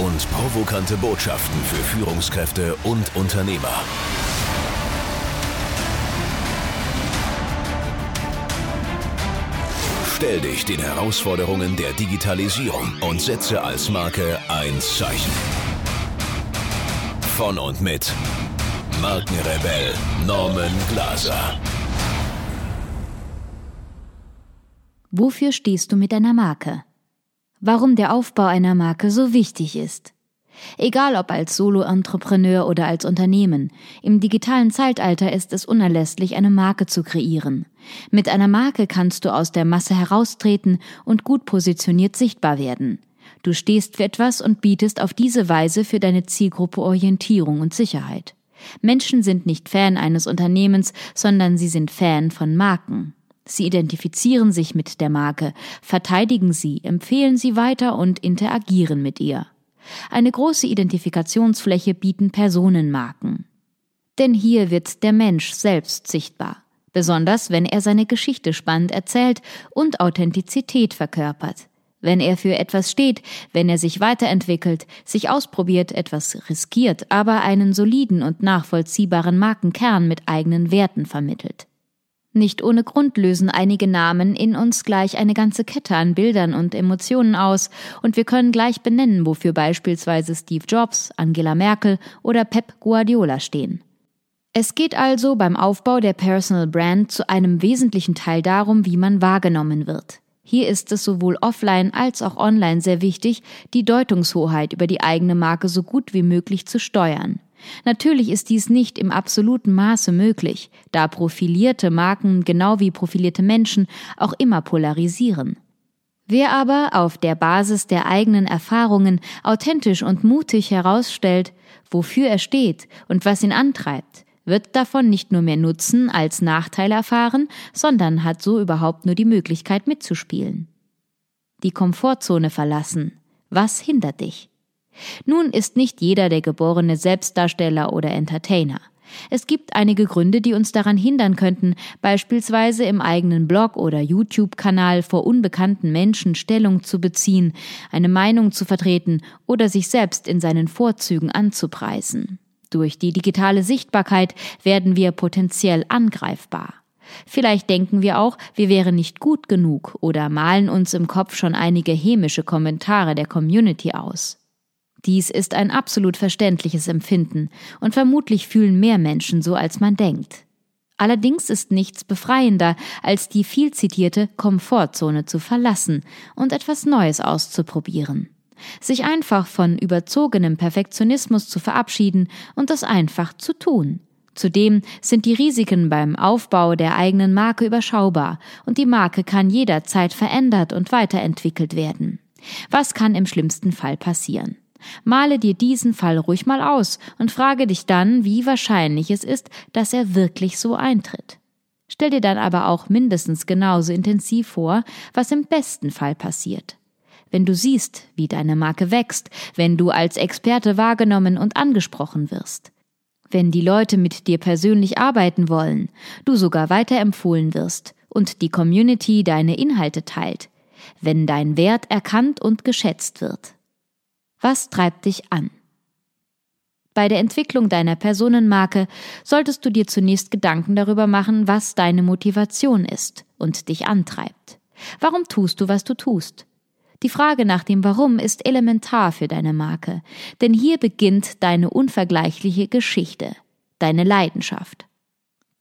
und provokante Botschaften für Führungskräfte und Unternehmer. Stell dich den Herausforderungen der Digitalisierung und setze als Marke ein Zeichen. Von und mit Markenrebell Norman Glaser. Wofür stehst du mit deiner Marke? Warum der Aufbau einer Marke so wichtig ist. Egal ob als Solo-Entrepreneur oder als Unternehmen, im digitalen Zeitalter ist es unerlässlich, eine Marke zu kreieren. Mit einer Marke kannst du aus der Masse heraustreten und gut positioniert sichtbar werden. Du stehst für etwas und bietest auf diese Weise für deine Zielgruppe Orientierung und Sicherheit. Menschen sind nicht Fan eines Unternehmens, sondern sie sind Fan von Marken. Sie identifizieren sich mit der Marke, verteidigen sie, empfehlen sie weiter und interagieren mit ihr. Eine große Identifikationsfläche bieten Personenmarken. Denn hier wird der Mensch selbst sichtbar, besonders wenn er seine Geschichte spannend erzählt und Authentizität verkörpert. Wenn er für etwas steht, wenn er sich weiterentwickelt, sich ausprobiert, etwas riskiert, aber einen soliden und nachvollziehbaren Markenkern mit eigenen Werten vermittelt. Nicht ohne Grund lösen einige Namen in uns gleich eine ganze Kette an Bildern und Emotionen aus, und wir können gleich benennen, wofür beispielsweise Steve Jobs, Angela Merkel oder Pep Guardiola stehen. Es geht also beim Aufbau der Personal Brand zu einem wesentlichen Teil darum, wie man wahrgenommen wird. Hier ist es sowohl offline als auch online sehr wichtig, die Deutungshoheit über die eigene Marke so gut wie möglich zu steuern. Natürlich ist dies nicht im absoluten Maße möglich, da profilierte Marken genau wie profilierte Menschen auch immer polarisieren. Wer aber auf der Basis der eigenen Erfahrungen authentisch und mutig herausstellt, wofür er steht und was ihn antreibt, wird davon nicht nur mehr Nutzen als Nachteil erfahren, sondern hat so überhaupt nur die Möglichkeit mitzuspielen. Die Komfortzone verlassen. Was hindert dich? Nun ist nicht jeder der geborene Selbstdarsteller oder Entertainer. Es gibt einige Gründe, die uns daran hindern könnten, beispielsweise im eigenen Blog oder YouTube-Kanal vor unbekannten Menschen Stellung zu beziehen, eine Meinung zu vertreten oder sich selbst in seinen Vorzügen anzupreisen. Durch die digitale Sichtbarkeit werden wir potenziell angreifbar. Vielleicht denken wir auch, wir wären nicht gut genug oder malen uns im Kopf schon einige hämische Kommentare der Community aus. Dies ist ein absolut verständliches Empfinden, und vermutlich fühlen mehr Menschen so, als man denkt. Allerdings ist nichts befreiender, als die viel zitierte Komfortzone zu verlassen und etwas Neues auszuprobieren. Sich einfach von überzogenem Perfektionismus zu verabschieden und das einfach zu tun. Zudem sind die Risiken beim Aufbau der eigenen Marke überschaubar und die Marke kann jederzeit verändert und weiterentwickelt werden. Was kann im schlimmsten Fall passieren? Male dir diesen Fall ruhig mal aus und frage dich dann, wie wahrscheinlich es ist, dass er wirklich so eintritt. Stell dir dann aber auch mindestens genauso intensiv vor, was im besten Fall passiert. Wenn du siehst, wie deine Marke wächst, wenn du als Experte wahrgenommen und angesprochen wirst, wenn die Leute mit dir persönlich arbeiten wollen, du sogar weiterempfohlen wirst und die Community deine Inhalte teilt, wenn dein Wert erkannt und geschätzt wird. Was treibt dich an? Bei der Entwicklung deiner Personenmarke solltest du dir zunächst Gedanken darüber machen, was deine Motivation ist und dich antreibt. Warum tust du, was du tust? Die Frage nach dem Warum ist elementar für deine Marke, denn hier beginnt deine unvergleichliche Geschichte, deine Leidenschaft.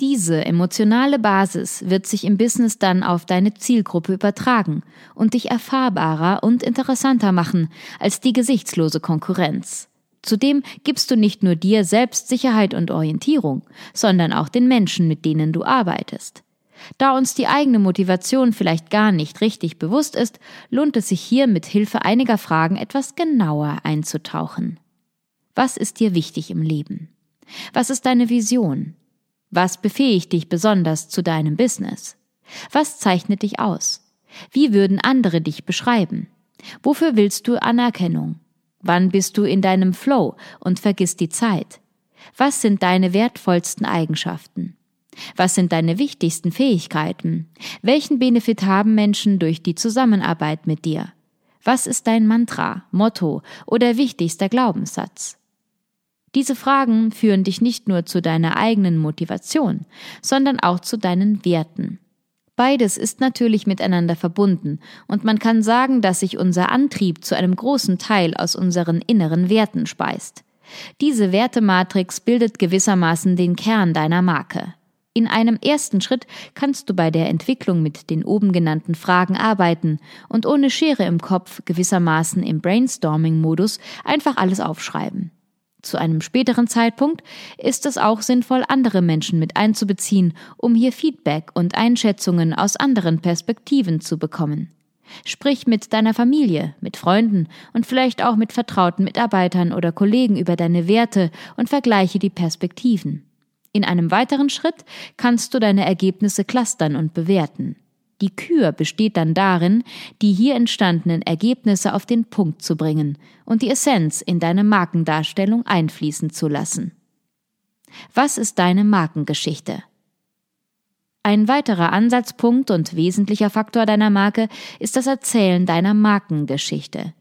Diese emotionale Basis wird sich im Business dann auf deine Zielgruppe übertragen und dich erfahrbarer und interessanter machen als die gesichtslose Konkurrenz. Zudem gibst du nicht nur dir selbst Sicherheit und Orientierung, sondern auch den Menschen, mit denen du arbeitest. Da uns die eigene Motivation vielleicht gar nicht richtig bewusst ist, lohnt es sich hier mit Hilfe einiger Fragen etwas genauer einzutauchen. Was ist dir wichtig im Leben? Was ist deine Vision? Was befähigt dich besonders zu deinem Business? Was zeichnet dich aus? Wie würden andere dich beschreiben? Wofür willst du Anerkennung? Wann bist du in deinem Flow und vergisst die Zeit? Was sind deine wertvollsten Eigenschaften? Was sind deine wichtigsten Fähigkeiten? Welchen Benefit haben Menschen durch die Zusammenarbeit mit dir? Was ist dein Mantra, Motto oder wichtigster Glaubenssatz? Diese Fragen führen dich nicht nur zu deiner eigenen Motivation, sondern auch zu deinen Werten. Beides ist natürlich miteinander verbunden, und man kann sagen, dass sich unser Antrieb zu einem großen Teil aus unseren inneren Werten speist. Diese Wertematrix bildet gewissermaßen den Kern deiner Marke. In einem ersten Schritt kannst du bei der Entwicklung mit den oben genannten Fragen arbeiten und ohne Schere im Kopf gewissermaßen im Brainstorming-Modus einfach alles aufschreiben. Zu einem späteren Zeitpunkt ist es auch sinnvoll, andere Menschen mit einzubeziehen, um hier Feedback und Einschätzungen aus anderen Perspektiven zu bekommen. Sprich mit deiner Familie, mit Freunden und vielleicht auch mit vertrauten Mitarbeitern oder Kollegen über deine Werte und vergleiche die Perspektiven. In einem weiteren Schritt kannst du deine Ergebnisse clustern und bewerten. Die Kür besteht dann darin, die hier entstandenen Ergebnisse auf den Punkt zu bringen und die Essenz in deine Markendarstellung einfließen zu lassen. Was ist deine Markengeschichte? Ein weiterer Ansatzpunkt und wesentlicher Faktor deiner Marke ist das Erzählen deiner Markengeschichte.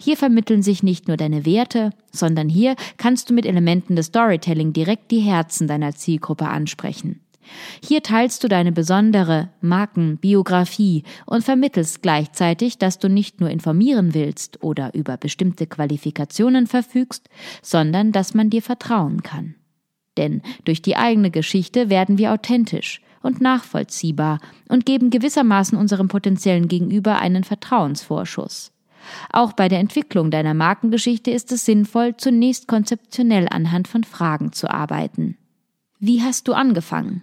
Hier vermitteln sich nicht nur deine Werte, sondern hier kannst du mit Elementen des Storytelling direkt die Herzen deiner Zielgruppe ansprechen. Hier teilst du deine besondere Markenbiografie und vermittelst gleichzeitig, dass du nicht nur informieren willst oder über bestimmte Qualifikationen verfügst, sondern dass man dir vertrauen kann. Denn durch die eigene Geschichte werden wir authentisch und nachvollziehbar und geben gewissermaßen unserem potenziellen Gegenüber einen Vertrauensvorschuss. Auch bei der Entwicklung deiner Markengeschichte ist es sinnvoll, zunächst konzeptionell anhand von Fragen zu arbeiten. Wie hast du angefangen?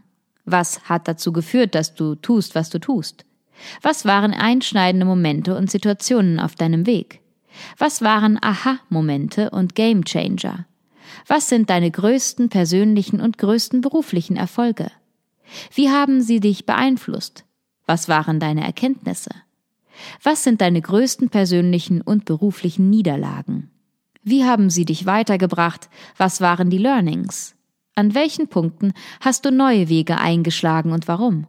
Was hat dazu geführt, dass du tust, was du tust? Was waren einschneidende Momente und Situationen auf deinem Weg? Was waren Aha-Momente und Game-Changer? Was sind deine größten persönlichen und größten beruflichen Erfolge? Wie haben sie dich beeinflusst? Was waren deine Erkenntnisse? Was sind deine größten persönlichen und beruflichen Niederlagen? Wie haben sie dich weitergebracht? Was waren die Learnings? An welchen Punkten hast du neue Wege eingeschlagen und warum?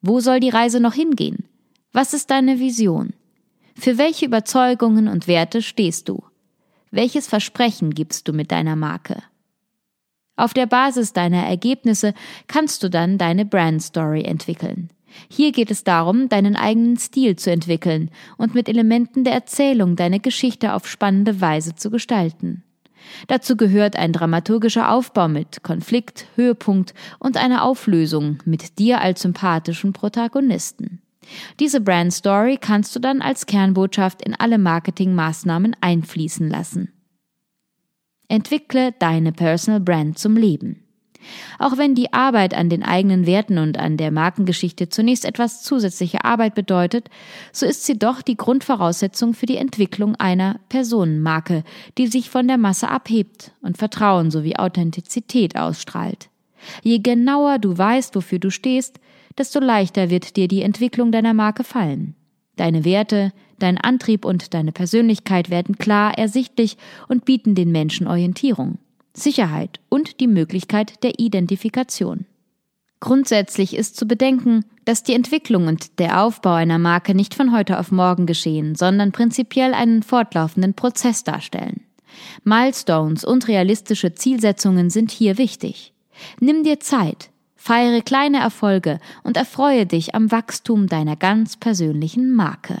Wo soll die Reise noch hingehen? Was ist deine Vision? Für welche Überzeugungen und Werte stehst du? Welches Versprechen gibst du mit deiner Marke? Auf der Basis deiner Ergebnisse kannst du dann deine Brand Story entwickeln. Hier geht es darum, deinen eigenen Stil zu entwickeln und mit Elementen der Erzählung deine Geschichte auf spannende Weise zu gestalten. Dazu gehört ein dramaturgischer Aufbau mit Konflikt, Höhepunkt und einer Auflösung mit dir als sympathischen Protagonisten. Diese Brand Story kannst du dann als Kernbotschaft in alle Marketingmaßnahmen einfließen lassen. Entwickle deine Personal Brand zum Leben. Auch wenn die Arbeit an den eigenen Werten und an der Markengeschichte zunächst etwas zusätzliche Arbeit bedeutet, so ist sie doch die Grundvoraussetzung für die Entwicklung einer Personenmarke, die sich von der Masse abhebt und Vertrauen sowie Authentizität ausstrahlt. Je genauer du weißt, wofür du stehst, desto leichter wird dir die Entwicklung deiner Marke fallen. Deine Werte, dein Antrieb und deine Persönlichkeit werden klar ersichtlich und bieten den Menschen Orientierung. Sicherheit und die Möglichkeit der Identifikation. Grundsätzlich ist zu bedenken, dass die Entwicklung und der Aufbau einer Marke nicht von heute auf morgen geschehen, sondern prinzipiell einen fortlaufenden Prozess darstellen. Milestones und realistische Zielsetzungen sind hier wichtig. Nimm dir Zeit, feiere kleine Erfolge und erfreue dich am Wachstum deiner ganz persönlichen Marke.